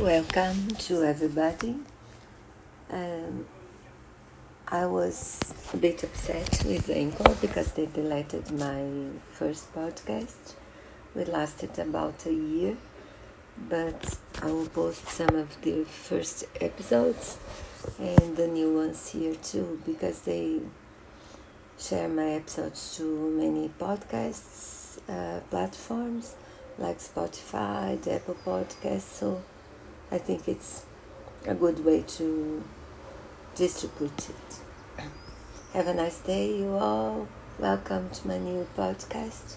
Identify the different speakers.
Speaker 1: Welcome to everybody. Um, I was a bit upset with Anchor because they deleted my first podcast. It lasted about a year, but I will post some of the first episodes and the new ones here too because they share my episodes to many podcasts uh, platforms like Spotify, Apple Podcasts. So I think it's a good way to distribute it. Have a nice day, you all. Welcome to my new podcast.